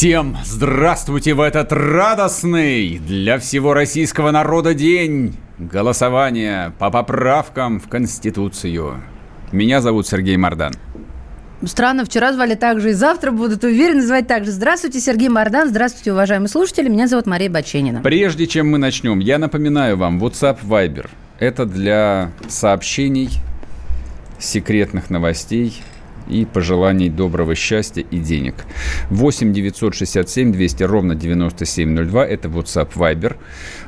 Всем здравствуйте в этот радостный для всего российского народа день голосования по поправкам в Конституцию. Меня зовут Сергей Мордан. Странно, вчера звали так же и завтра будут уверены звать так же. Здравствуйте, Сергей Мордан. Здравствуйте, уважаемые слушатели. Меня зовут Мария Баченина. Прежде чем мы начнем, я напоминаю вам, WhatsApp Viber – это для сообщений, секретных новостей – и пожеланий доброго счастья и денег. 8 967 200 ровно 9702 – это WhatsApp Viber.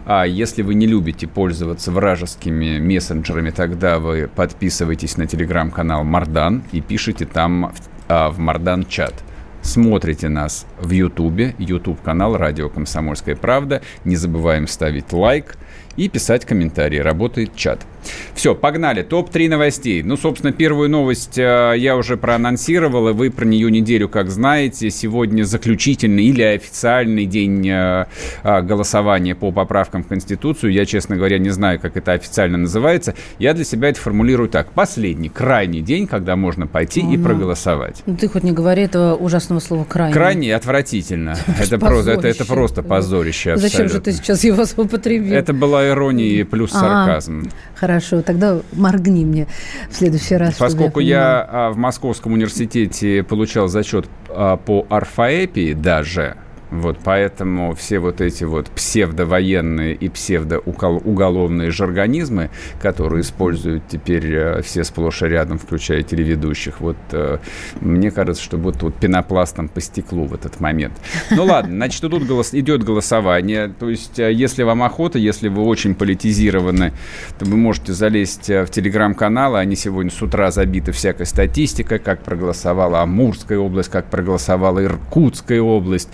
А если вы не любите пользоваться вражескими мессенджерами, тогда вы подписывайтесь на телеграм-канал Мардан и пишите там в, а, в Мардан чат – Смотрите нас в Ютубе, Ютуб-канал «Радио Комсомольская правда». Не забываем ставить лайк и писать комментарии. Работает чат. Все, погнали. Топ-3 новостей. Ну, собственно, первую новость э, я уже проанонсировал, и вы про нее неделю как знаете. Сегодня заключительный или официальный день э, э, голосования по поправкам в Конституцию. Я, честно говоря, не знаю, как это официально называется. Я для себя это формулирую так. Последний, крайний день, когда можно пойти ну, и проголосовать. Ну, ты хоть не говори этого ужасного слова «крайний». Крайний отвратительно. Это, просто, это, это просто позорище. Зачем же ты сейчас его употребил? Это была ирония плюс а, сарказм. Хорошо, тогда моргни мне в следующий раз. Поскольку я, я а, в Московском университете получал зачет а, по орфоэпии даже, вот поэтому все вот эти вот псевдовоенные и псевдоуголовные жаргонизмы, которые используют теперь э, все сплошь и рядом, включая телеведущих, вот э, мне кажется, что будто вот пенопластом по стеклу в этот момент. Ну ладно, значит, тут голос, идет голосование. То есть, э, если вам охота, если вы очень политизированы, то вы можете залезть в телеграм-каналы. Они сегодня с утра забиты всякой статистикой, как проголосовала Амурская область, как проголосовала Иркутская область,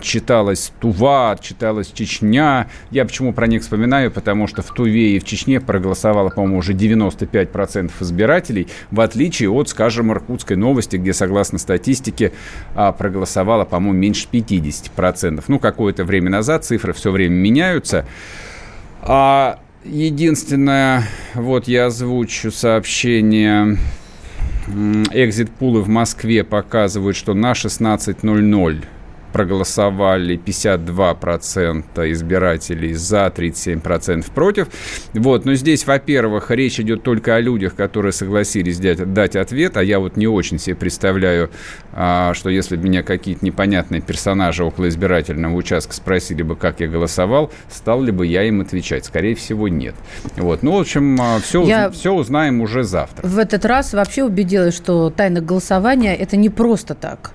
отчиталась Тува, отчиталась Чечня. Я почему про них вспоминаю? Потому что в Туве и в Чечне проголосовало, по-моему, уже 95% избирателей, в отличие от, скажем, Иркутской новости, где, согласно статистике, а, проголосовало, по-моему, меньше 50%. Ну, какое-то время назад цифры все время меняются. А единственное, вот я озвучу сообщение Экзит-пулы в Москве показывают, что на 16.00 проголосовали 52% избирателей за, 37% против. Вот, но здесь, во-первых, речь идет только о людях, которые согласились дать, дать ответ, а я вот не очень себе представляю, а, что если бы меня какие-то непонятные персонажи около избирательного участка спросили бы, как я голосовал, стал ли бы я им отвечать? Скорее всего, нет. Вот, ну, в общем, все, я все узнаем уже завтра. В этот раз вообще убедилась, что тайна голосования – это не просто так.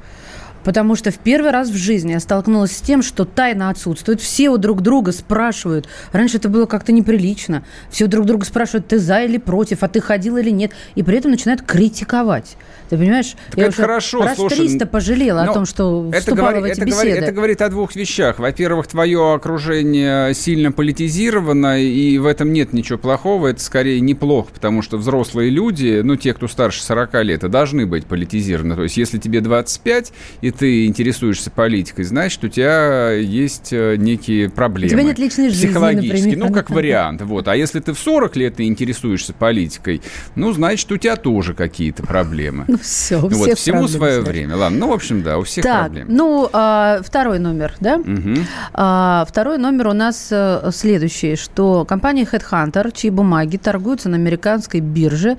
Потому что в первый раз в жизни я столкнулась с тем, что тайна отсутствует. Все у друг друга спрашивают. Раньше это было как-то неприлично. Все у друг друга спрашивают, ты за или против, а ты ходил или нет. И при этом начинают критиковать. Ты понимаешь? Так я это хорошо. Раз слушай, 300 пожалела о том, что это вступала говорит, в эти это беседы. Говорит, это говорит о двух вещах. Во-первых, твое окружение сильно политизировано, и в этом нет ничего плохого. Это скорее неплохо, потому что взрослые люди, ну, те, кто старше 40 лет, должны быть политизированы. То есть, если тебе 25, и ты интересуешься политикой, значит, у тебя есть э, некие проблемы. У тебя нет личной жизни, Психологические, например. ну, как вариант. Вот. А если ты в 40 лет и интересуешься политикой, ну, значит, у тебя тоже какие-то проблемы. Ну, все, у вот, Всему свое время. Ладно, ну, в общем, да, у всех так, проблемы. ну, а, второй номер, да? Угу. А, второй номер у нас а, следующий, что компания Headhunter, чьи бумаги торгуются на американской бирже,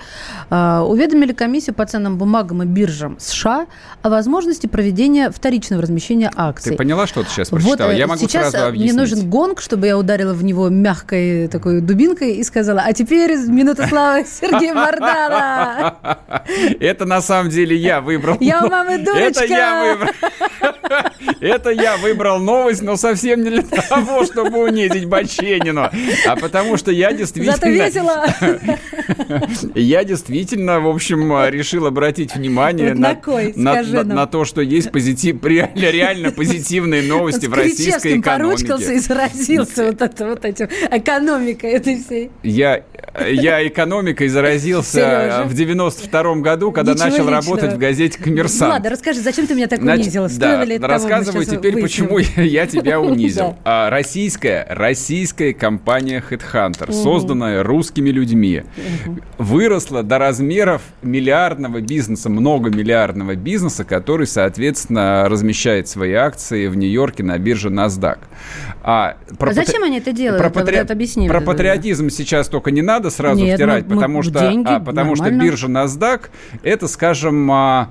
а, уведомили комиссию по ценным бумагам и биржам США о возможности проведения вторичного размещения акций. Ты поняла, что ты сейчас прочитала? Вот, я могу сейчас сразу объяснить. мне нужен гонг, чтобы я ударила в него мягкой такой дубинкой и сказала, а теперь минута славы Сергея Мордана. Это на самом деле я выбрал. Я у мамы дурочка. Это я выбрал. Это я выбрал новость, но совсем не для того, чтобы унизить Баченину, а потому что я действительно... Зато весело. Я действительно, в общем, решил обратить внимание на кой? на, на- на то, что есть позитив, реально, реально позитивные новости в российской Кричевским поручкался и экономике. заразился вот, это, вот этим экономикой этой всей. Я, я экономикой заразился Серёжа. в 92 году, когда Ничего начал работать в газете «Коммерсант». Ладно, расскажи, зачем ты меня так Значит, унизила? да, Стоило ли это того, мы рассказывай сейчас теперь, выясним. почему я тебя унизил. Да. А, российская, российская компания Headhunter, созданная русскими людьми, выросла до размеров миллиардного бизнеса, многомиллиардного бизнеса, который, соответственно, размещает свои акции в Нью-Йорке на бирже NASDAQ. А, про А зачем патри- они это делают? Про, Это вот патри- это про патриотизм сейчас только не надо сразу Нет, втирать, мы- мы- потому что, деньги, а, потому что биржа NASDAQ это, скажем, а,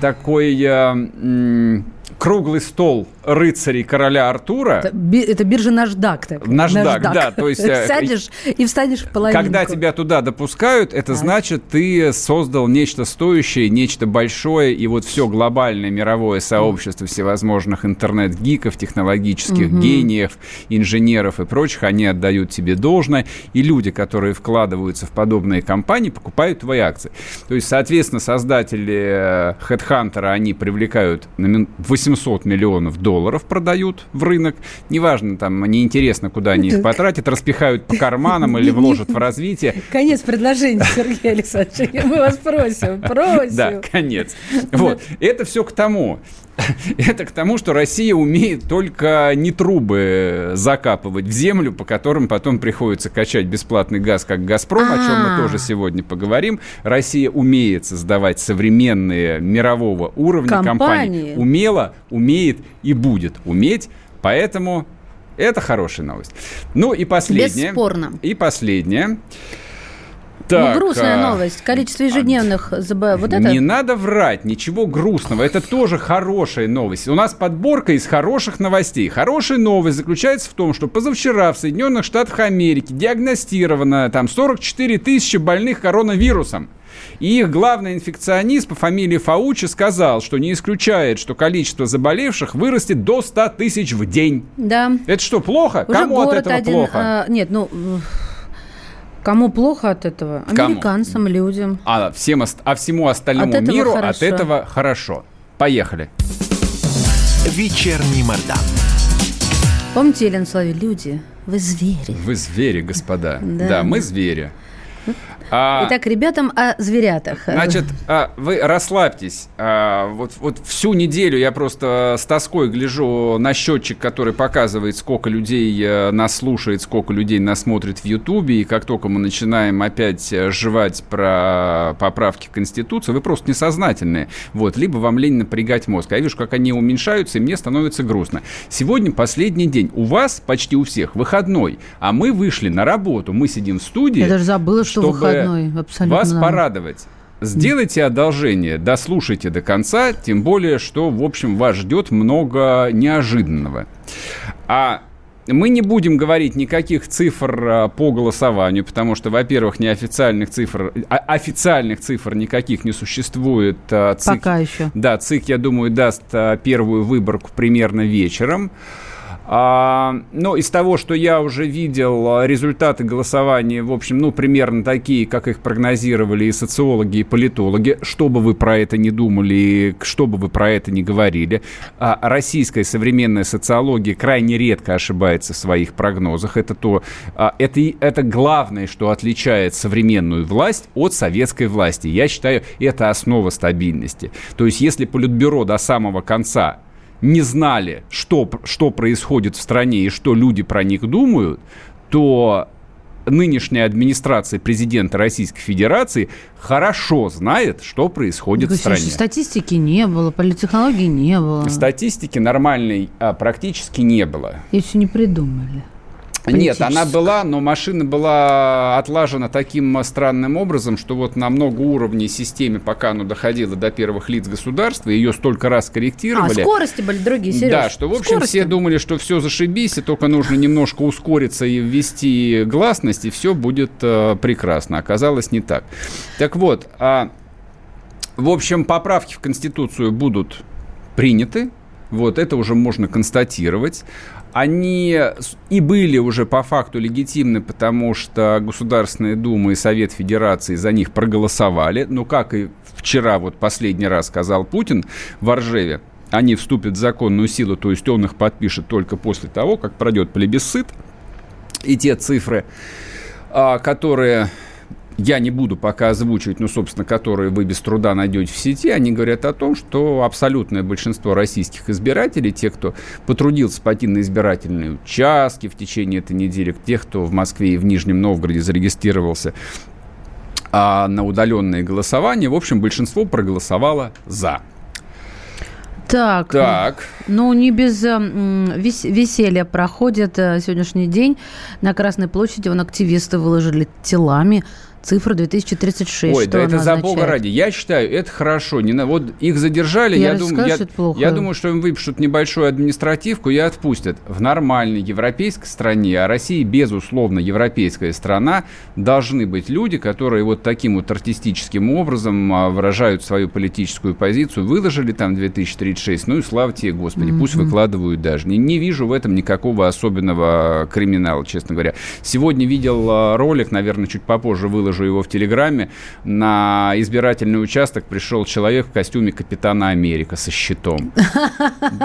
такой м, круглый стол рыцарей короля Артура. Это, это биржа Наждак. Так. Наждак, да, то есть, э, Сядешь и встанешь в половинку. Когда тебя туда допускают, это Так. значит, ты создал нечто стоящее, нечто большое, и вот все глобальное мировое сообщество всевозможных интернет-гиков, технологических гениев, инженеров и прочих, они отдают тебе должное, и люди, которые вкладываются в подобные компании, покупают твои акции. То есть, соответственно, создатели э, HeadHunter, они привлекают на мин- 800 миллионов долларов, продают в рынок. Неважно, там, неинтересно, куда они их потратят, распихают по карманам или вложат в развитие. Конец предложения, Сергей Александрович. Мы вас просим, просим. Да, конец. Вот. Это все к тому. Это к тому, что Россия умеет только не трубы закапывать в землю, по которым потом приходится качать бесплатный газ, как «Газпром», о чем А. мы тоже сегодня поговорим. Россия умеет создавать современные мирового уровня Компании. компании. Умела, умеет и будет уметь. Поэтому это хорошая новость. Ну и последнее. Бесспорно. И последнее. Ну, Так, грустная а, новость. Количество ежедневных ЗБ. Вот это... не надо врать, ничего грустного. Это тоже хорошая новость. У нас подборка из хороших новостей. Хорошая новость заключается в том, что позавчера в Соединенных Штатах Америки диагностировано там 44 тысячи больных коронавирусом. И их главный инфекционист по фамилии Фаучи сказал, что не исключает, что количество заболевших вырастет до 100 тысяч в день. Да. Это что, плохо? Уже Кому от этого один, плохо? а, нет, ну... Кому плохо от этого? Кому? Американцам, людям. А, всем, ост- а всему остальному От миру хорошо. от этого хорошо. Поехали. Вечерний Мордан. Помните, Елена Слави, люди, вы звери. Вы звери, господа. Да. Да, мы звери. А, Итак, ребятам о зверятах. Значит, а, вы расслабьтесь. А, вот, вот всю неделю я просто с тоской гляжу на счетчик, который показывает, сколько людей э, нас слушает, сколько людей нас смотрит в Ютубе. И как только мы начинаем опять э, жевать про поправки в Конституцию, вы просто несознательные. Вот, либо вам лень напрягать мозг. А я вижу, как они уменьшаются, и мне становится грустно. Сегодня последний день. У вас почти у всех выходной, а мы вышли на работу. Мы сидим в студии. Я даже забыла, что чтобы выходной. Абсолютно. вас порадовать. Сделайте одолжение, дослушайте до конца, тем более, что, в общем, вас ждет много неожиданного. А мы не будем говорить никаких цифр а, по голосованию, потому что, во-первых, неофициальных цифр, а, официальных цифр никаких не существует. А, ЦИК- Пока еще. да, ЦИК, я думаю, даст первую выборку примерно вечером. А, ну, из того, что я уже видел, а, результаты голосования, в общем, ну, примерно такие, как их прогнозировали и социологи, и политологи. Что бы вы про это не думали, и что бы вы про это не говорили. А, российская современная социология крайне редко ошибается в своих прогнозах. Это то, а, это, это главное, что отличает современную власть от советской власти. Я считаю, это основа стабильности. То есть, если Политбюро до самого конца не знали, что, что происходит в стране и что люди про них думают, то нынешняя администрация президента Российской Федерации хорошо знает, что происходит в Никакой стране. Статистики не было, политтехнологий не было. Статистики нормальной а, практически не было. И все не придумали. Нет, она была, но машина была отлажена таким а, странным образом, что вот на много уровней системе, пока оно доходило до первых лиц государства, ее столько раз А, корректировали. скорости были другие, Сереж. Да, что, в общем, Скорости. все думали, что все зашибись, и только нужно немножко ускориться и ввести гласность, и все будет э, прекрасно. Оказалось не так. Так вот, а, в общем, поправки в Конституцию будут приняты. Вот это уже можно констатировать. Они и были уже по факту легитимны, потому что Государственная Дума и Совет Федерации за них проголосовали. Но как и вчера вот последний раз сказал Путин в Оржеве, они вступят в законную силу, то есть он их подпишет только после того, как пройдет плебисцит. И те цифры, а, которые я не буду пока озвучивать, но, собственно, которые вы без труда найдете в сети, они говорят о том, что абсолютное большинство российских избирателей, те, кто потрудился пойти на избирательные участки в течение этой недели, тех, кто в Москве и в Нижнем Новгороде зарегистрировался а на удаленное голосование, в общем, большинство проголосовало «за». Так, так. ну не без э, вес, веселья проходит э, сегодняшний день. На Красной площади вон активисты выложили телами цифру 2036. Ой, да это за бога ради. Я считаю, это хорошо. Не на... Вот их задержали, я, я, дум... я... я думаю, что им выпишут небольшую административку и отпустят. В нормальной европейской стране, а Россия, безусловно, европейская страна, должны быть люди, которые вот таким вот артистическим образом а, выражают свою политическую позицию. Выложили там 2036, ну и слава тебе, Господи, mm-hmm. пусть выкладывают даже. Не, не вижу в этом никакого особенного криминала, честно говоря. Сегодня видел а, ролик, наверное, чуть попозже выложил выложу его в Телеграме, на избирательный участок пришел человек в костюме Капитана Америка со щитом.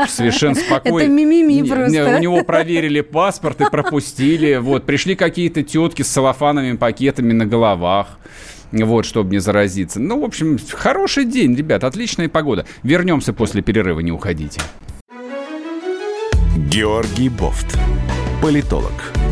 Совершенно спокойно. Это мимими просто. У него проверили паспорт и пропустили. Вот, пришли какие-то тетки с салофановыми пакетами на головах вот, чтобы не заразиться. Ну, в общем, хороший день, ребят, отличная погода. Вернемся после перерыва, не уходите. Георгий Бофт, политолог,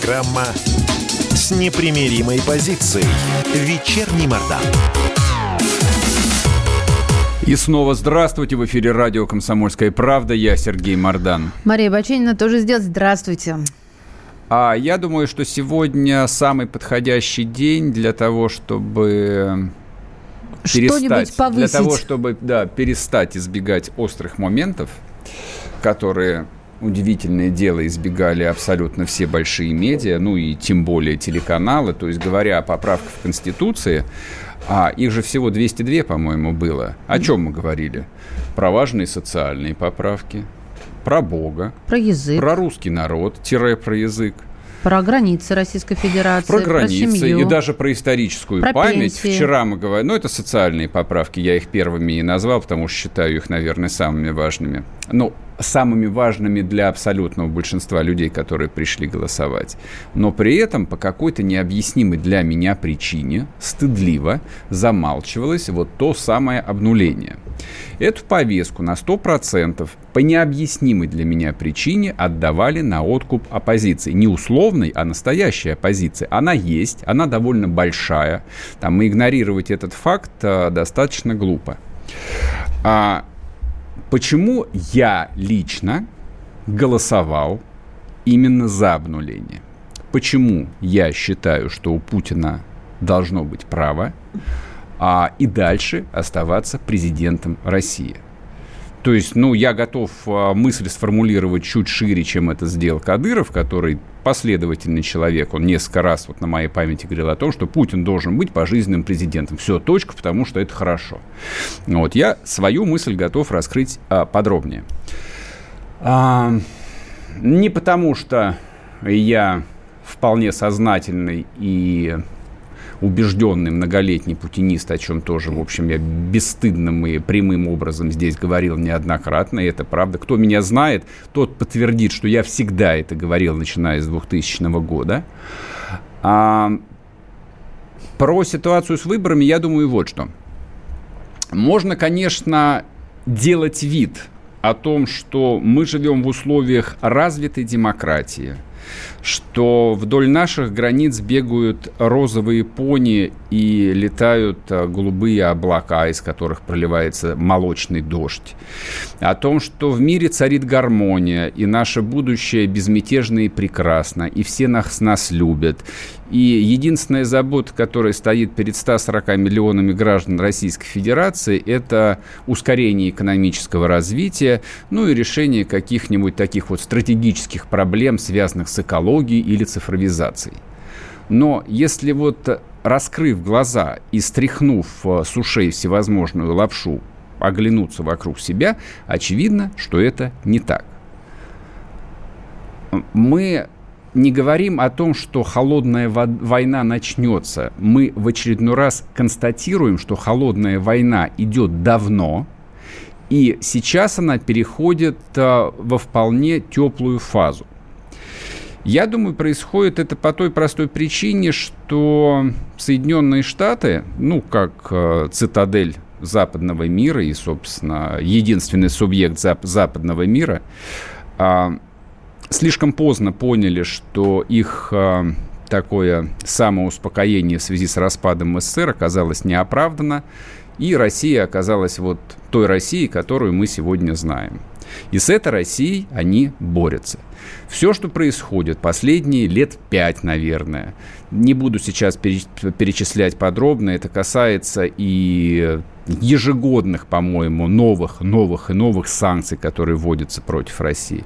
Программа с непримиримой позицией. Вечерний Мордан. И снова здравствуйте. В эфире радио «Комсомольская правда». Я Сергей Мордан. Мария Баченина тоже сделать. Здравствуйте. А я думаю, что сегодня самый подходящий день для того, чтобы перестать, для того, чтобы да, перестать избегать острых моментов, которые удивительное дело, избегали абсолютно все большие медиа, ну и тем более телеканалы. То есть, говоря о поправках в Конституции, а их же всего 202, по-моему, было. О чем мы говорили? Про важные социальные поправки, про Бога, про язык, про русский народ, тире про язык. Про границы Российской Федерации, про границы про семью, и даже про историческую про память. Пенсии. Вчера мы говорили, ну это социальные поправки, я их первыми и назвал, потому что считаю их, наверное, самыми важными. Ну, самыми важными для абсолютного большинства людей, которые пришли голосовать. Но при этом по какой-то необъяснимой для меня причине стыдливо замалчивалось вот то самое обнуление. Эту повестку на 100% по необъяснимой для меня причине отдавали на откуп оппозиции. Не условной, а настоящей оппозиции. Она есть, она довольно большая. Там, игнорировать этот факт а, достаточно глупо. А, Почему я лично голосовал именно за обнуление? Почему я считаю, что у Путина должно быть право а, и дальше оставаться президентом России? То есть, ну, я готов а, мысль сформулировать чуть шире, чем это сделал Кадыров, который последовательный человек. Он несколько раз вот на моей памяти говорил о том, что Путин должен быть пожизненным президентом. Все, точка, потому что это хорошо. Вот, я свою мысль готов раскрыть а, подробнее. А, не потому что я вполне сознательный и убежденный многолетний путинист, о чем тоже, в общем, я бесстыдным и прямым образом здесь говорил неоднократно, и это правда. Кто меня знает, тот подтвердит, что я всегда это говорил, начиная с 2000 года. А, про ситуацию с выборами я думаю вот что. Можно, конечно, делать вид о том, что мы живем в условиях развитой демократии – что вдоль наших границ бегают розовые пони и летают а, голубые облака, из которых проливается молочный дождь. О том, что в мире царит гармония, и наше будущее безмятежно и прекрасно, и все нас, нас любят. И единственная забота, которая стоит перед 140 миллионами граждан Российской Федерации, это ускорение экономического развития, ну и решение каких-нибудь таких вот стратегических проблем, связанных с экологией или цифровизацией. Но если вот раскрыв глаза и стряхнув э, с ушей всевозможную лапшу, оглянуться вокруг себя, очевидно, что это не так. Мы не говорим о том, что холодная война начнется. Мы в очередной раз констатируем, что холодная война идет давно, и сейчас она переходит а, во вполне теплую фазу. Я думаю, происходит это по той простой причине, что Соединенные Штаты, ну, как э, цитадель западного мира и, собственно, единственный субъект зап- западного мира, э, слишком поздно поняли, что их э, такое самоуспокоение в связи с распадом СССР оказалось неоправданно, и Россия оказалась вот той Россией, которую мы сегодня знаем. И с этой Россией они борются. Все, что происходит последние лет пять, наверное, не буду сейчас перечислять подробно, это касается и ежегодных, по-моему, новых, новых и новых санкций, которые вводятся против России.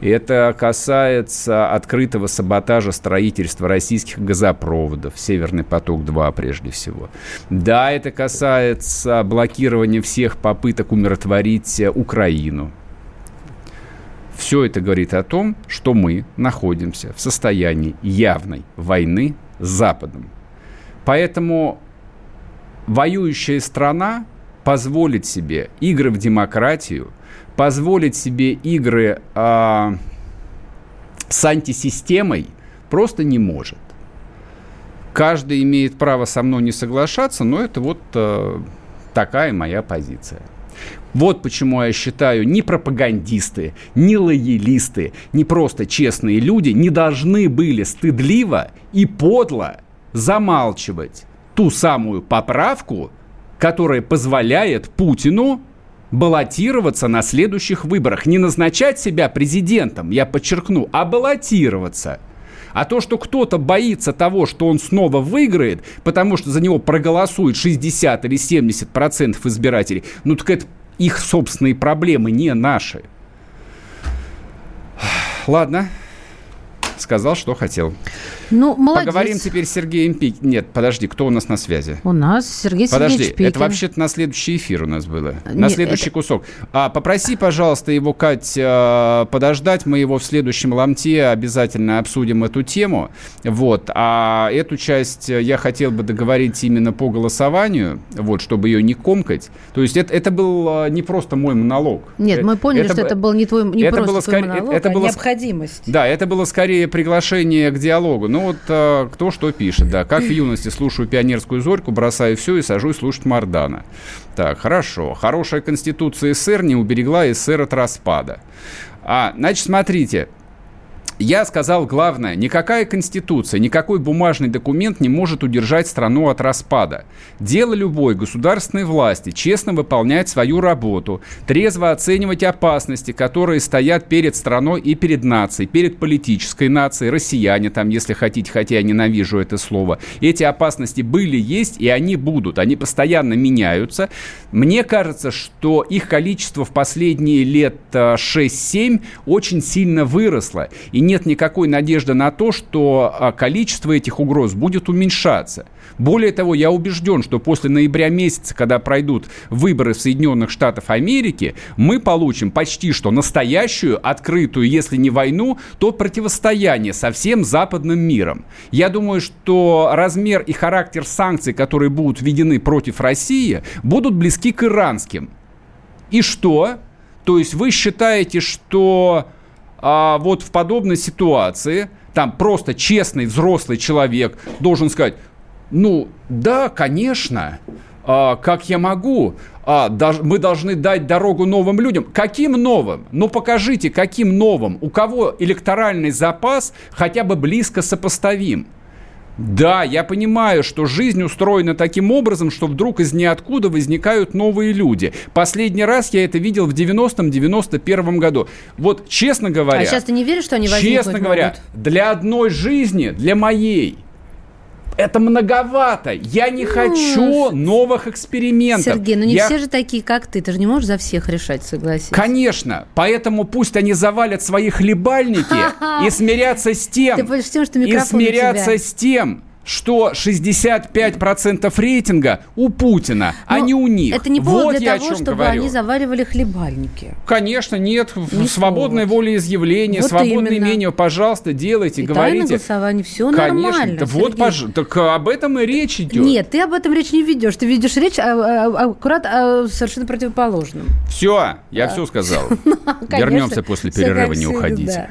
И это касается открытого саботажа строительства российских газопроводов, Северный поток-2 прежде всего. Да, это касается блокирования всех попыток умиротворить Украину, все это говорит о том, что мы находимся в состоянии явной войны с Западом. Поэтому воюющая страна позволит себе игры в демократию, позволит себе игры э, с антисистемой просто не может. Каждый имеет право со мной не соглашаться, но это вот э, такая моя позиция. Вот почему я считаю, ни пропагандисты, ни лоялисты, ни просто честные люди не должны были стыдливо и подло замалчивать ту самую поправку, которая позволяет Путину баллотироваться на следующих выборах. Не назначать себя президентом, я подчеркну, а баллотироваться – а то, что кто-то боится того, что он снова выиграет, потому что за него проголосует 60 или 70 процентов избирателей, ну так это их собственные проблемы, не наши. Ладно, сказал, что хотел. Ну, молодец. Поговорим теперь с Сергеем Пик. Нет, подожди, кто у нас на связи? У нас Сергей Подожди, Сергеевич Пикин. это вообще-то на следующий эфир у нас было. На Нет, следующий это... кусок. А, попроси, пожалуйста, его, Кать, э, подождать. Мы его в следующем ломте обязательно обсудим эту тему. Вот. А эту часть я хотел бы договорить именно по голосованию, вот, чтобы ее не комкать. То есть это, это был э, не просто мой монолог. Нет, мы поняли, это, что это был не твой не это просто было твой монолог, это, это а было, необходимость. Да, это было скорее приглашение к диалогу. Ну вот а, кто что пишет, да. Как в юности слушаю пионерскую зорьку, бросаю все и сажусь слушать Мардана. Так, хорошо. Хорошая конституция СССР не уберегла СССР от распада. А, значит, смотрите, я сказал главное, никакая конституция, никакой бумажный документ не может удержать страну от распада. Дело любой государственной власти честно выполнять свою работу, трезво оценивать опасности, которые стоят перед страной и перед нацией, перед политической нацией, россияне там, если хотите, хотя я ненавижу это слово. Эти опасности были, есть и они будут. Они постоянно меняются. Мне кажется, что их количество в последние лет 6-7 э, очень сильно выросло. И нет никакой надежды на то, что а, количество этих угроз будет уменьшаться. Более того, я убежден, что после ноября месяца, когда пройдут выборы в Соединенных Штатах Америки, мы получим почти что настоящую, открытую, если не войну, то противостояние со всем западным миром. Я думаю, что размер и характер санкций, которые будут введены против России, будут близки к иранским. И что? То есть вы считаете, что а вот в подобной ситуации там просто честный взрослый человек должен сказать, ну да, конечно, а, как я могу? А, дож, мы должны дать дорогу новым людям. Каким новым? Ну покажите, каким новым? У кого электоральный запас хотя бы близко сопоставим? Да, я понимаю, что жизнь устроена таким образом, что вдруг из ниоткуда возникают новые люди. Последний раз я это видел в 90-91 году. Вот, честно говоря... А сейчас ты не веришь, что они возникнут? Честно говоря, могут? для одной жизни, для моей, это многовато. Я не хочу новых экспериментов. Сергей, ну не я... все же такие, как ты. Ты же не можешь за всех решать, согласись. Конечно. Поэтому пусть они завалят свои хлебальники и смирятся с тем... Ты тем, что И смирятся с тем, что 65% рейтинга у Путина, Но а не у них. Это не повод вот для того, чтобы говорю. они заваривали хлебальники. Конечно, нет. Не свободное волеизъявление, вот свободное именно. мнение, пожалуйста, делайте, и говорите. голосование, все Конечно. нормально. Вот, пож... так об этом и речь идет. Нет, ты об этом речь не ведешь. Ты ведешь речь а, а, аккурат о совершенно противоположном. Все, я все сказал. Вернемся после перерыва, не уходите.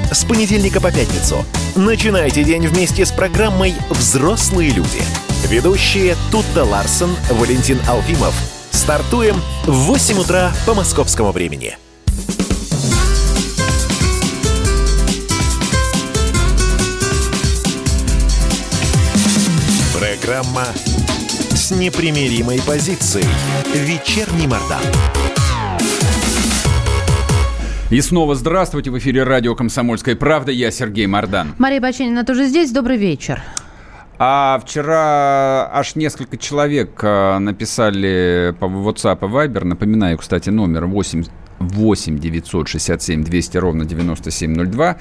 с понедельника по пятницу. Начинайте день вместе с программой «Взрослые люди». Ведущие Тутта Ларсон, Валентин Алфимов. Стартуем в 8 утра по московскому времени. Программа с непримиримой позицией. Вечерний Мордан. И снова здравствуйте. В эфире радио «Комсомольская правда». Я Сергей Мордан. Мария Баченина тоже здесь. Добрый вечер. А вчера аж несколько человек а, написали по WhatsApp и Viber. Напоминаю, кстати, номер 8, 8 967 200 ровно 9702 а,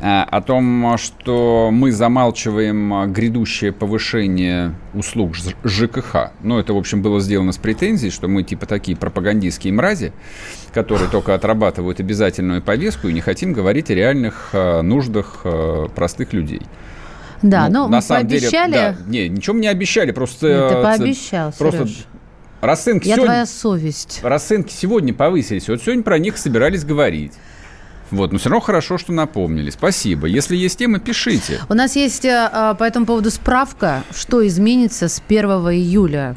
о том, что мы замалчиваем грядущее повышение услуг ЖКХ. Ну, это, в общем, было сделано с претензией, что мы типа такие пропагандистские мрази, которые только отрабатывают обязательную повестку и не хотим говорить о реальных а, нуждах простых людей. Да, ну, но на самом пообещали... Деле, да, не, ничего мы не обещали, просто... Нет, ты пообещал, Просто Сереж. Расценки Я сегодня, твоя совесть. Расценки сегодня повысились. Вот сегодня про них собирались говорить. Вот, но все равно хорошо, что напомнили. Спасибо. Если есть темы, пишите. У нас есть а, по этому поводу справка, что изменится с 1 июля.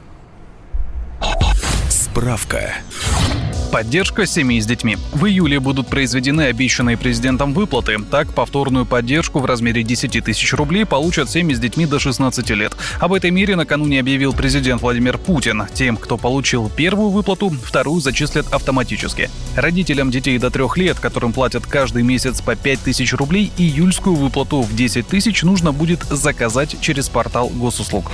Справка. Поддержка семей с детьми. В июле будут произведены обещанные президентом выплаты. Так, повторную поддержку в размере 10 тысяч рублей получат семьи с детьми до 16 лет. Об этой мере накануне объявил президент Владимир Путин. Тем, кто получил первую выплату, вторую зачислят автоматически. Родителям детей до трех лет, которым платят каждый месяц по 5 тысяч рублей, июльскую выплату в 10 тысяч нужно будет заказать через портал госуслуг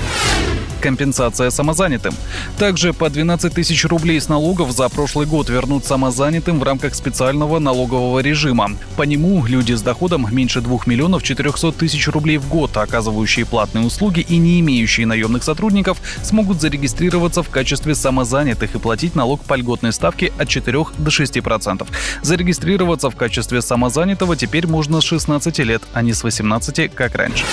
компенсация самозанятым. Также по 12 тысяч рублей с налогов за прошлый год вернут самозанятым в рамках специального налогового режима. По нему люди с доходом меньше 2 миллионов 400 тысяч рублей в год, оказывающие платные услуги и не имеющие наемных сотрудников, смогут зарегистрироваться в качестве самозанятых и платить налог по льготной ставке от 4 до 6%. Зарегистрироваться в качестве самозанятого теперь можно с 16 лет, а не с 18, как раньше.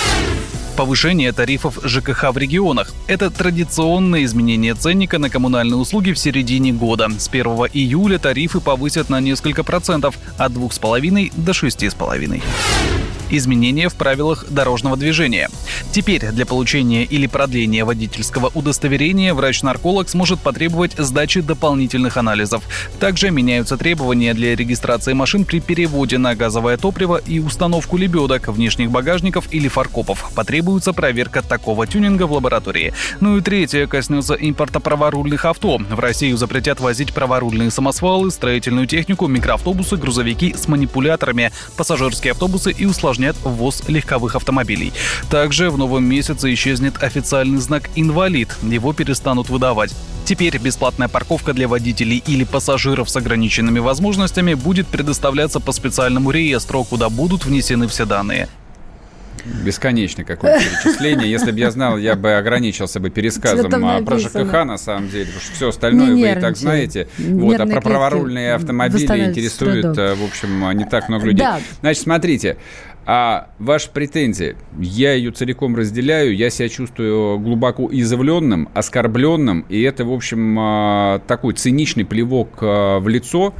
Повышение тарифов ЖКХ в регионах. Это традиционное изменение ценника на коммунальные услуги в середине года. С 1 июля тарифы повысят на несколько процентов от 2,5 до 6,5 изменения в правилах дорожного движения. Теперь для получения или продления водительского удостоверения врач-нарколог сможет потребовать сдачи дополнительных анализов. Также меняются требования для регистрации машин при переводе на газовое топливо и установку лебедок, внешних багажников или фаркопов. Потребуется проверка такого тюнинга в лаборатории. Ну и третье коснется импорта праворульных авто. В Россию запретят возить праворульные самосвалы, строительную технику, микроавтобусы, грузовики с манипуляторами, пассажирские автобусы и усложнения усложнят ввоз легковых автомобилей. Также в новом месяце исчезнет официальный знак «Инвалид». Его перестанут выдавать. Теперь бесплатная парковка для водителей или пассажиров с ограниченными возможностями будет предоставляться по специальному реестру, куда будут внесены все данные. Бесконечное какое-то перечисление. Если бы я знал, я бы ограничился бы пересказом а, про ЖКХ, на самом деле, потому что все остальное вы и так знаете. Вот, а про праворульные автомобили интересует, э, в общем, не так много людей. Значит, смотрите, а ваша претензия, я ее целиком разделяю, я себя чувствую глубоко извленным, оскорбленным, и это, в общем, а, такой циничный плевок а, в лицо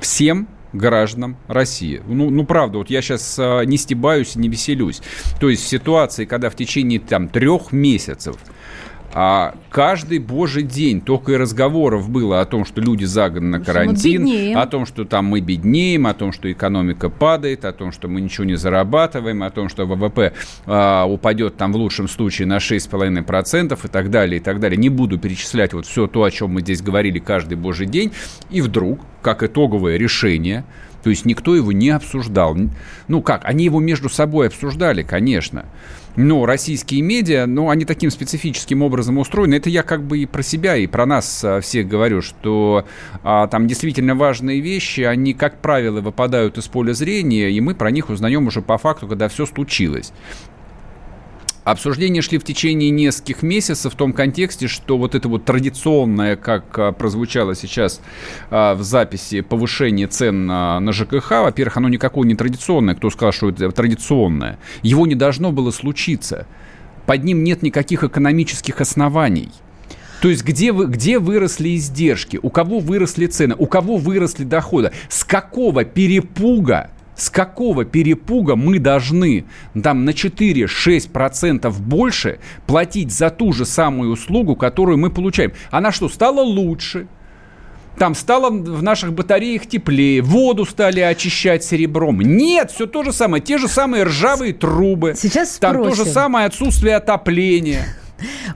всем гражданам России. Ну, ну правда, вот я сейчас а, не стебаюсь и не веселюсь. То есть в ситуации, когда в течение там трех месяцев а каждый божий день только и разговоров было о том, что люди загнаны на карантин, о том, что там мы беднеем, о том, что экономика падает, о том, что мы ничего не зарабатываем, о том, что ВВП а, упадет там в лучшем случае на 6,5% и так далее, и так далее. Не буду перечислять вот все то, о чем мы здесь говорили каждый божий день. И вдруг, как итоговое решение, то есть никто его не обсуждал. Ну как, они его между собой обсуждали, конечно но российские медиа, ну, они таким специфическим образом устроены. Это я как бы и про себя, и про нас а, всех говорю, что а, там действительно важные вещи, они, как правило, выпадают из поля зрения, и мы про них узнаем уже по факту, когда все случилось. Обсуждения шли в течение нескольких месяцев в том контексте, что вот это вот традиционное, как а, прозвучало сейчас а, в записи, повышение цен на, ЖКХ, во-первых, оно никакое не традиционное. Кто сказал, что это традиционное? Его не должно было случиться. Под ним нет никаких экономических оснований. То есть где, вы, где выросли издержки, у кого выросли цены, у кого выросли доходы, с какого перепуга с какого перепуга мы должны там на 4-6% больше платить за ту же самую услугу, которую мы получаем? Она что, стала лучше? Там стало в наших батареях теплее, воду стали очищать серебром. Нет, все то же самое, те же самые ржавые трубы. Сейчас Там спросим. то же самое отсутствие отопления.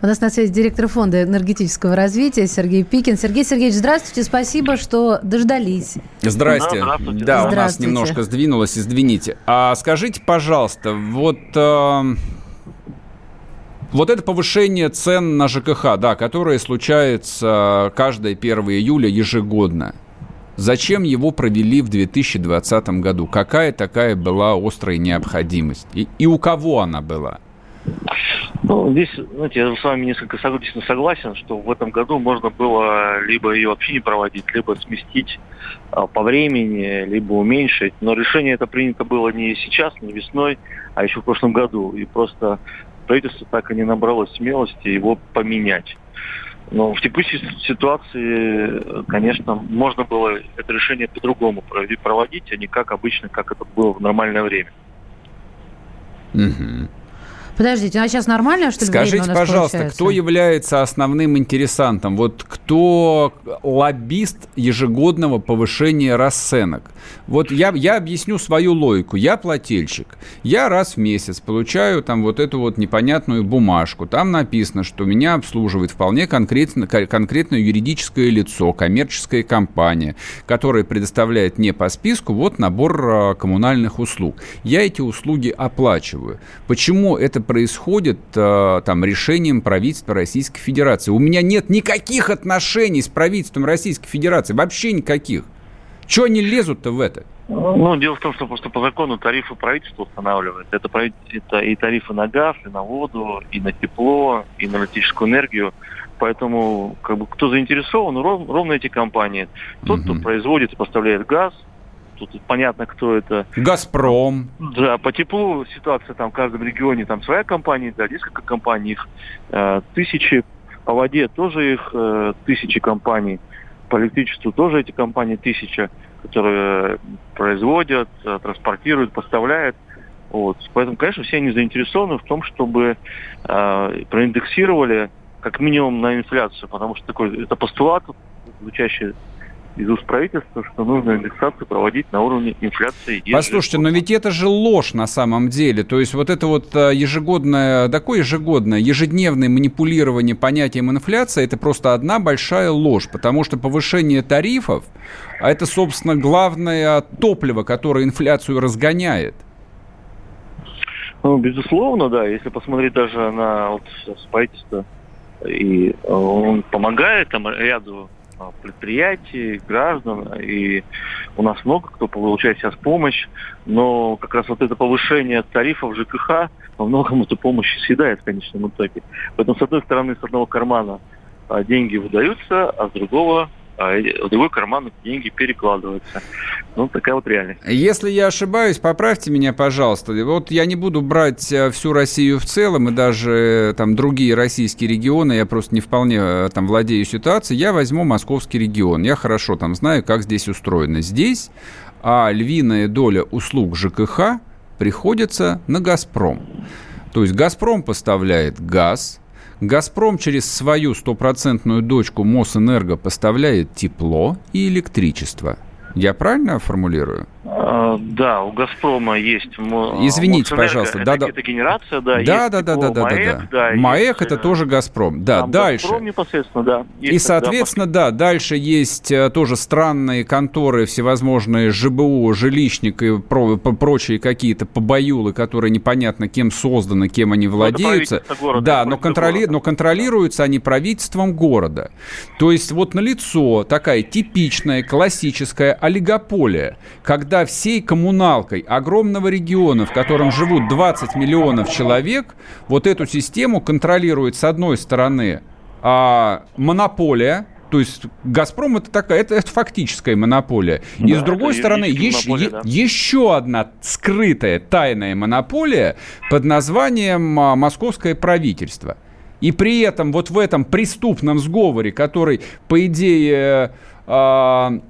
У нас на связи директор фонда энергетического развития Сергей Пикин. Сергей Сергеевич, здравствуйте, спасибо, что дождались. Здрасте. Да, здравствуйте. да у нас немножко сдвинулось, извините. А скажите, пожалуйста, вот... Э, вот это повышение цен на ЖКХ, да, которое случается каждое 1 июля ежегодно. Зачем его провели в 2020 году? Какая такая была острая необходимость? И, и у кого она была? Ну, здесь, знаете, я с вами несколько согласен, что в этом году можно было либо ее вообще не проводить, либо сместить а, по времени, либо уменьшить. Но решение это принято было не сейчас, не весной, а еще в прошлом году. И просто правительство так и не набралось смелости его поменять. Но в текущей ситуации, конечно, можно было это решение по-другому проводить, а не как обычно, как это было в нормальное время. Угу. Подождите, а сейчас нормально, что ли, Скажите, пожалуйста, получается? кто является основным интересантом? Вот кто лоббист ежегодного повышения расценок? Вот я, я объясню свою логику. Я плательщик. Я раз в месяц получаю там вот эту вот непонятную бумажку. Там написано, что меня обслуживает вполне конкретно, конкретное юридическое лицо, коммерческая компания, которая предоставляет мне по списку вот набор а, коммунальных услуг. Я эти услуги оплачиваю. Почему это происходит э, там решением правительства Российской Федерации. У меня нет никаких отношений с правительством Российской Федерации, вообще никаких. Чего они лезут-то в это? Ну, дело в том, что просто по закону тарифы правительство устанавливает. Это, это и тарифы на газ, и на воду, и на тепло, и на электрическую энергию. Поэтому как бы, кто заинтересован, ров, ровно эти компании. Тот, угу. кто производит и поставляет газ, тут понятно, кто это. Газпром. Да, по теплу ситуация там в каждом регионе, там своя компания, да, несколько компаний, их э, тысячи. По воде тоже их э, тысячи компаний. По электричеству тоже эти компании тысяча, которые производят, э, транспортируют, поставляют. Вот. Поэтому, конечно, все они заинтересованы в том, чтобы э, проиндексировали как минимум на инфляцию, потому что такой это постулат, звучащий из уст правительства, что нужно индексацию проводить на уровне инфляции. Послушайте, но ведь это же ложь на самом деле. То есть вот это вот э, ежегодное, такое ежегодное, ежедневное манипулирование понятием инфляция, это просто одна большая ложь, потому что повышение тарифов, а это, собственно, главное топливо, которое инфляцию разгоняет. Ну, безусловно, да. Если посмотреть даже на вот, правительство, и э, он помогает там ряду предприятий, граждан, и у нас много кто получает сейчас помощь, но как раз вот это повышение тарифов ЖКХ во многом эту помощь съедает в конечном итоге. Поэтому, с одной стороны, с одного кармана а, деньги выдаются, а с другого а в другой карман деньги перекладываются. Ну, такая вот реальность. Если я ошибаюсь, поправьте меня, пожалуйста. Вот я не буду брать э, всю Россию в целом и даже э, там другие российские регионы, я просто не вполне э, там владею ситуацией. Я возьму московский регион. Я хорошо там знаю, как здесь устроено. Здесь а львиная доля услуг ЖКХ приходится на «Газпром». То есть «Газпром» поставляет газ – «Газпром» через свою стопроцентную дочку «Мосэнерго» поставляет тепло и электричество. Я правильно формулирую? А, да, у Газпрома есть. Извините, пожалуйста, да, да. Это генерация, да. Да, да, да, да, да, да, да. МАЭК это э, тоже Газпром. Да, дальше. Газпром непосредственно, да. И, соответственно, да, да, дальше есть э, тоже странные конторы, всевозможные ЖБУ, жилищник и про, прочие какие-то побаюлы, которые непонятно кем созданы, кем они ну, владеются. Да, но, контроли... но контролируются они правительством города. То есть вот налицо такая типичная классическая олигополия, когда всей коммуналкой огромного региона, в котором живут 20 миллионов человек, вот эту систему контролирует с одной стороны а, монополия, то есть Газпром это такая, это, это фактическая монополия. Да, и с другой стороны, ещ, монополия, да. еще одна скрытая тайная монополия под названием а, московское правительство. И при этом вот в этом преступном сговоре, который, по идее, э,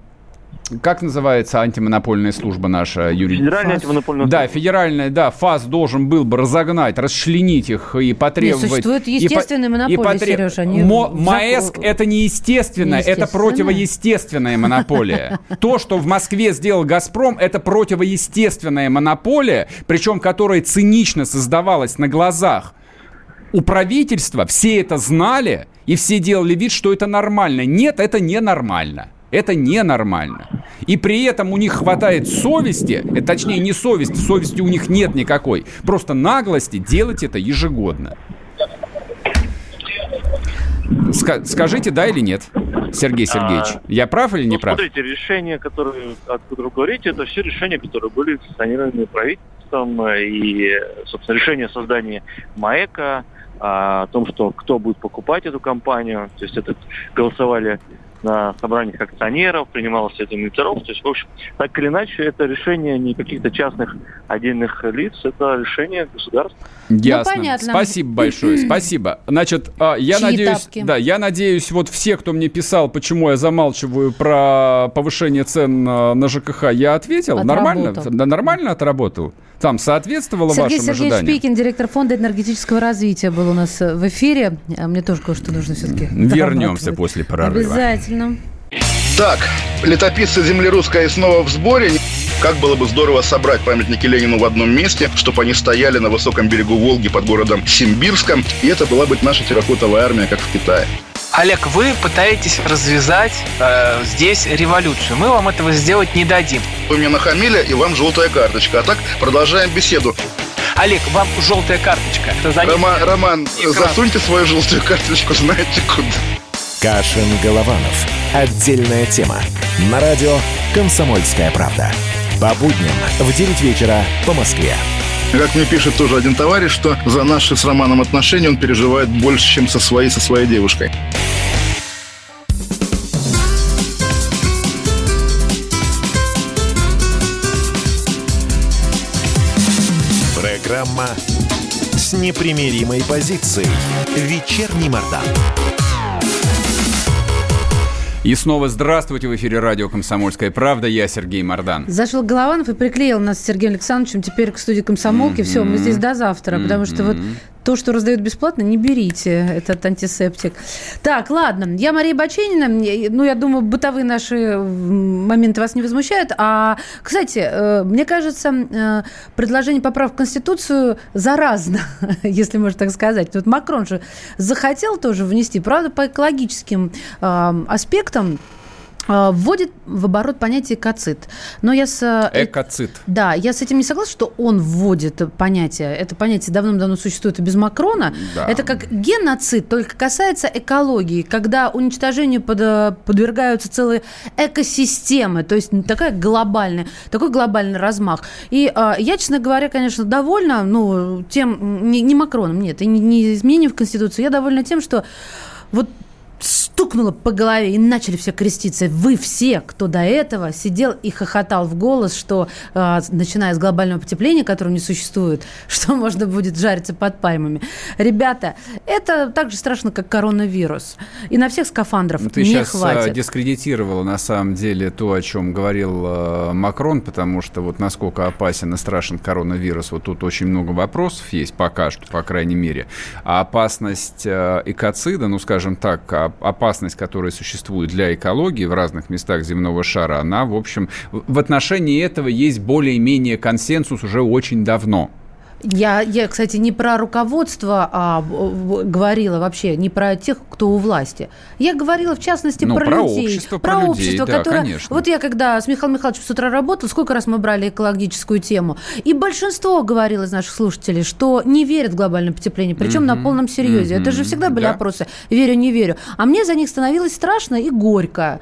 как называется антимонопольная служба наша, Юрий? Федеральная антимонопольная служба. Да, федеральная, да, ФАС должен был бы разогнать, расчленить их и потребовать... Нет, существует естественная монополия, потреб... Сережа. Они... Мо... МАЭСК это не естественная, это противоестественная монополия. То, что в Москве сделал «Газпром», это противоестественная монополия, причем которая цинично создавалась на глазах у правительства, все это знали, и все делали вид, что это нормально. Нет, это ненормально. Это ненормально. И при этом у них хватает совести, э, точнее не совести, совести у них нет никакой, просто наглости делать это ежегодно. Скажите, да или нет, Сергей Сергеевич? А, я прав или не ну, прав? Смотрите, решения, которые, о которых вы говорите, это все решения, которые были санкционированы правительством. И, собственно, решение о создании МАЭКа, о том, что кто будет покупать эту компанию. То есть это голосовали на собраниях акционеров, принималось это инвесторов. То есть, в общем, так или иначе, это решение не каких-то частных отдельных лиц, это решение государства. Ясно. Ну, понятно. Спасибо большое, спасибо. Значит, а, я Чьи надеюсь, тапки? да, я надеюсь, вот все, кто мне писал, почему я замалчиваю про повышение цен на ЖКХ, я ответил. Отработал. Нормально? Да, нормально отработал. Там соответствовало Сергей вашим Сергеевич ожиданиям? Шпикин, директор фонда энергетического развития, был у нас в эфире. А мне тоже кое-что нужно все-таки Вернемся после прорыва. Обязательно. Так, летописцы земли русской снова в сборе. Как было бы здорово собрать памятники Ленину в одном месте, чтобы они стояли на высоком берегу Волги под городом Симбирском, и это была бы наша терракотовая армия, как в Китае. Олег, вы пытаетесь развязать э, здесь революцию. Мы вам этого сделать не дадим. Вы мне нахамили, и вам желтая карточка. А так продолжаем беседу. Олег, вам желтая карточка. Рома, Роман, засуньте свою желтую карточку, знаете куда. Кашин-Голованов. Отдельная тема. На радио «Комсомольская правда». По будням в 9 вечера по Москве. Как мне пишет тоже один товарищ, что за наши с Романом отношения он переживает больше, чем со своей, со своей девушкой. Программа с непримиримой позицией. Вечерний Мордан. И снова здравствуйте в эфире радио «Комсомольская правда». Я Сергей Мордан. Зашел Голованов и приклеил нас с Сергеем Александровичем теперь к студии «Комсомолки». Mm-hmm. Все, мы здесь до завтра, mm-hmm. потому что вот то, что раздают бесплатно, не берите этот антисептик. Так, ладно. Я Мария Баченина. Ну, я думаю, бытовые наши моменты вас не возмущают. А, кстати, э, мне кажется, э, предложение поправ в Конституцию заразно, если можно так сказать. Вот Макрон же захотел тоже внести, правда, по экологическим аспектам вводит в оборот понятие экоцид. Но я с... Э, экоцид. Да, я с этим не согласна, что он вводит понятие. Это понятие давным-давно существует и без Макрона. Да. Это как геноцид, только касается экологии, когда уничтожению под, э, подвергаются целые экосистемы, то есть такая глобальная, такой глобальный размах. И э, я, честно говоря, конечно, довольна, ну, тем, не, не Макроном, нет, и не, не изменением в Конституцию, я довольна тем, что вот стукнуло по голове и начали все креститься. Вы все, кто до этого сидел и хохотал в голос, что э, начиная с глобального потепления, которого не существует, что можно будет жариться под пальмами. Ребята, это так же страшно, как коронавирус. И на всех скафандров ну, ты не сейчас хватит. дискредитировала на самом деле то, о чем говорил э, Макрон, потому что вот насколько опасен и страшен коронавирус, вот тут очень много вопросов есть пока что, по крайней мере. А опасность э, экоцида, ну, скажем так, опасность, которая существует для экологии в разных местах земного шара, она, в общем, в отношении этого есть более-менее консенсус уже очень давно. Я, я, кстати, не про руководство а, говорила вообще, не про тех, кто у власти. Я говорила, в частности, ну, про, про людей. Общество, про, про людей, общество, да, которое... Конечно. Вот я, когда с Михаилом Михайловичем с утра работала, сколько раз мы брали экологическую тему, и большинство говорило из наших слушателей, что не верят в глобальное потепление, причем mm-hmm. на полном серьезе. Mm-hmm. Это же всегда были да. опросы «верю, не верю». А мне за них становилось страшно и горько.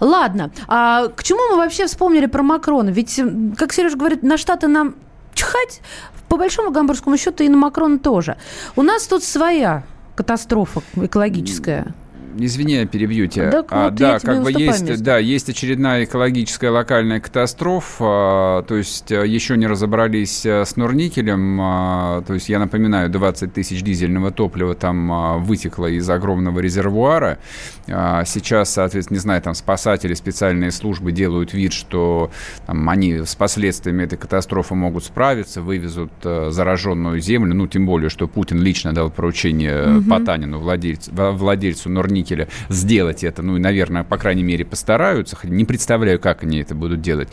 Ладно, а к чему мы вообще вспомнили про Макрона? Ведь, как Сережа говорит, на Штаты нам чихать, по большому гамбургскому счету и на Макрона тоже. У нас тут своя катастрофа экологическая. Извини, я перебью тебя. Да, а, да как бы есть, да, есть очередная экологическая локальная катастрофа. А, то есть а, еще не разобрались а, с Норникелем. То есть я напоминаю, 20 тысяч дизельного топлива там вытекло из огромного резервуара. Сейчас, соответственно, не знаю, там спасатели, специальные службы делают вид, что там, они с последствиями этой катастрофы могут справиться, вывезут зараженную землю. Ну, тем более, что Путин лично дал поручение угу. Потанину, владельцу, владельцу Норникеля, исполнителя сделать это. Ну и, наверное, по крайней мере, постараются. Не представляю, как они это будут делать.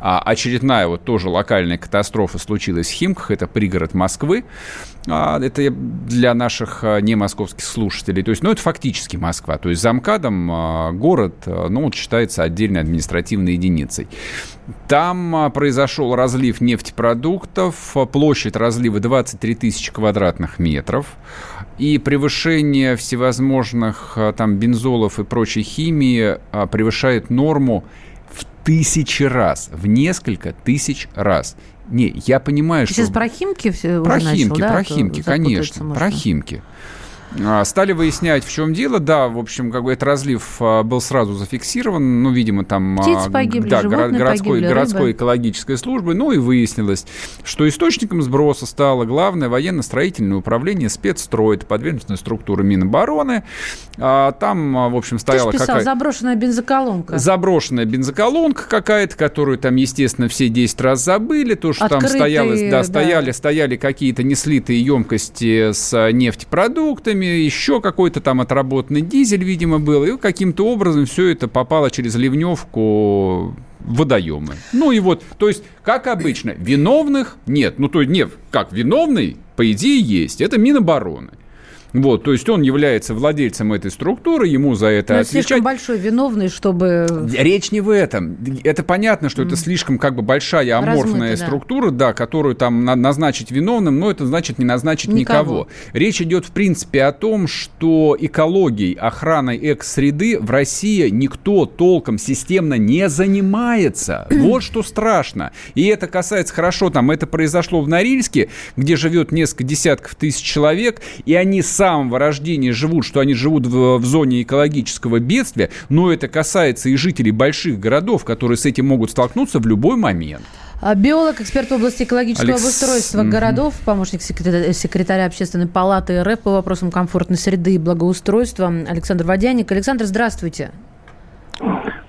А очередная вот тоже локальная катастрофа случилась в Химках. Это пригород Москвы. А, это для наших а, не московских слушателей. То есть, ну, это фактически Москва. То есть, замкадом а, город, ну, вот считается отдельной административной единицей. Там произошел разлив нефтепродуктов, площадь разлива 23 тысячи квадратных метров и превышение всевозможных там бензолов и прочей химии превышает норму в тысячи раз, в несколько тысяч раз. Не, я понимаю, Ты что... Сейчас про Химки все Про уже Химки, начал, про да? Химки, конечно, можно. про Химки. А, стали выяснять, в чем дело. Да, в общем, как бы этот разлив а, был сразу зафиксирован. Ну, видимо, там... А, Птицы погибли, да, городской, погибли, городской экологической службы. Ну, и выяснилось, что источником сброса стало главное военно-строительное управление спецстроит, подведомственная структура Минобороны. Там, в общем, стояла Ты писал, заброшенная бензоколонка. Заброшенная бензоколонка какая-то, которую там, естественно, все 10 раз забыли. То, что Открытые, там стоялось, да, да. стояли, стояли какие-то неслитые емкости с нефтепродуктами, еще какой-то там отработанный дизель, видимо, был, и каким-то образом все это попало через ливневку водоемы. Ну и вот, то есть, как обычно, виновных нет. Ну, то есть, нет, как виновный, по идее, есть. Это Минобороны. Вот, то есть он является владельцем этой структуры, ему за это Но отвечать. слишком большой виновный, чтобы... Речь не в этом. Это понятно, что mm. это слишком как бы большая аморфная Размыто, структура, да. да, которую там назначить виновным, но это значит не назначить никого. никого. Речь идет в принципе о том, что экологией, охраной экс-среды в России никто толком системно не занимается. вот что страшно. И это касается хорошо, там это произошло в Норильске, где живет несколько десятков тысяч человек, и они сами самого рождения живут, что они живут в, в зоне экологического бедствия, но это касается и жителей больших городов, которые с этим могут столкнуться в любой момент. А биолог, эксперт в области экологического Алекс... обустройства mm-hmm. городов, помощник секретаря, секретаря Общественной палаты РФ по вопросам комфортной среды и благоустройства Александр Водяник. Александр, здравствуйте.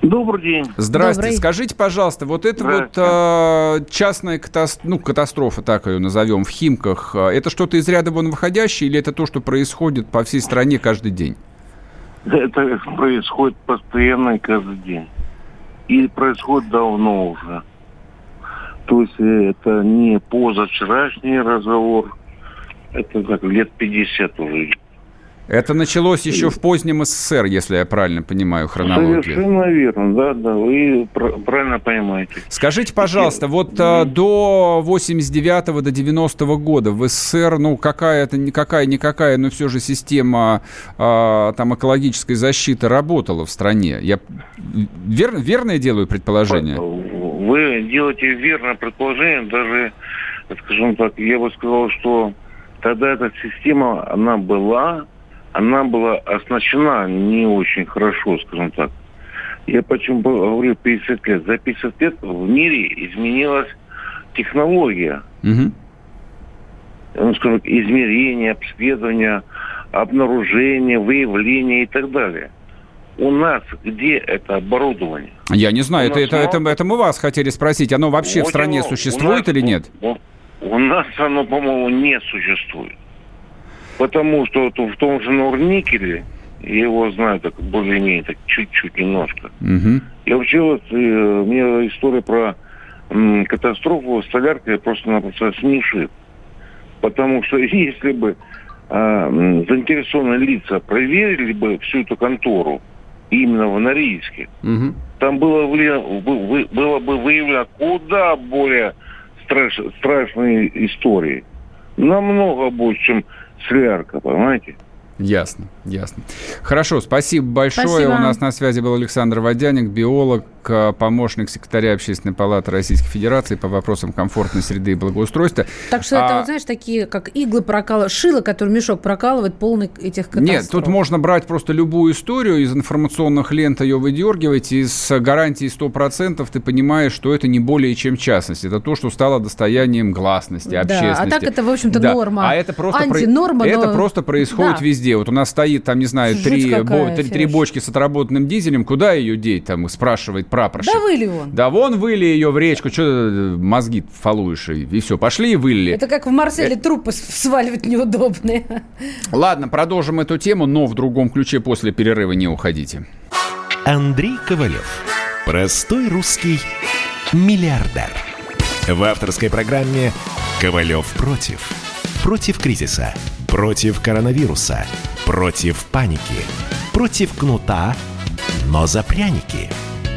Добрый день. Здравствуйте. Добрый. Скажите, пожалуйста, вот это вот э, частная катастрофа, ну, катастрофа, так ее назовем, в Химках, а, это что-то из ряда вон выходящее или это то, что происходит по всей стране каждый день? Это происходит постоянно и каждый день. И происходит давно уже. То есть э, это не позавчерашний разговор, это как лет 50 уже. Это началось еще в позднем СССР, если я правильно понимаю хронологию. Совершенно верно, да, да, вы правильно понимаете. Скажите, пожалуйста, вот а, до 89-го, до 90-го года в СССР, ну, какая-то, какая-никакая, но все же система а, там экологической защиты работала в стране. Я вер, верно я делаю предположение? Вы делаете верное предположение, даже, скажем так, я бы сказал, что тогда эта система, она была, она была оснащена не очень хорошо, скажем так. Я почему говорю 50 лет. За 50 лет в мире изменилась технология. Угу. Ну, скажем, измерение, обследование, обнаружение, выявление и так далее. У нас где это оборудование? Я не знаю, это, это, это, это мы вас хотели спросить. Оно вообще вот в стране существует нас, или нет? У, у нас оно, по-моему, не существует. Потому что вот в том же Норникеле, я его знаю так более-менее, так чуть-чуть немножко. Угу. Я вообще вот, э, мне история про м, катастрофу солярка просто-напросто смешит. Потому что если бы э, заинтересованные лица проверили бы всю эту контору, именно в Норильске, угу. там было, было бы выявлено куда более страш, страшные истории. Намного больше, чем солярка, понимаете? Ясно, ясно. Хорошо, спасибо большое. Спасибо. У нас на связи был Александр Водяник, биолог, помощник секретаря Общественной палаты Российской Федерации по вопросам комфортной среды и благоустройства. Так что а... это, вот, знаешь, такие, как иглы прокалывают, шило, который мешок прокалывает, полный этих катастроф. Нет, тут можно брать просто любую историю из информационных лент, ее выдергивать, и с гарантией 100% ты понимаешь, что это не более чем частность. Это то, что стало достоянием гласности, да, общественности. а так это, в общем-то, да. норма. А это просто, Антинорма, про... но... это просто происходит да. везде. Вот у нас стоит, там, не знаю, три, бо... три, три бочки с отработанным дизелем, куда ее деть, там, спрашивает прапорщик. Да выли он. Да вон выли ее в речку, что э, мозги фалуешь, и, и все, пошли и вылили. Это как в Марселе э... трупы сваливать неудобные. Ладно, продолжим эту тему, но в другом ключе после перерыва не уходите. Андрей Ковалев. Простой русский миллиардер. В авторской программе «Ковалев против». Против кризиса, против коронавируса, против паники, против кнута, но за пряники –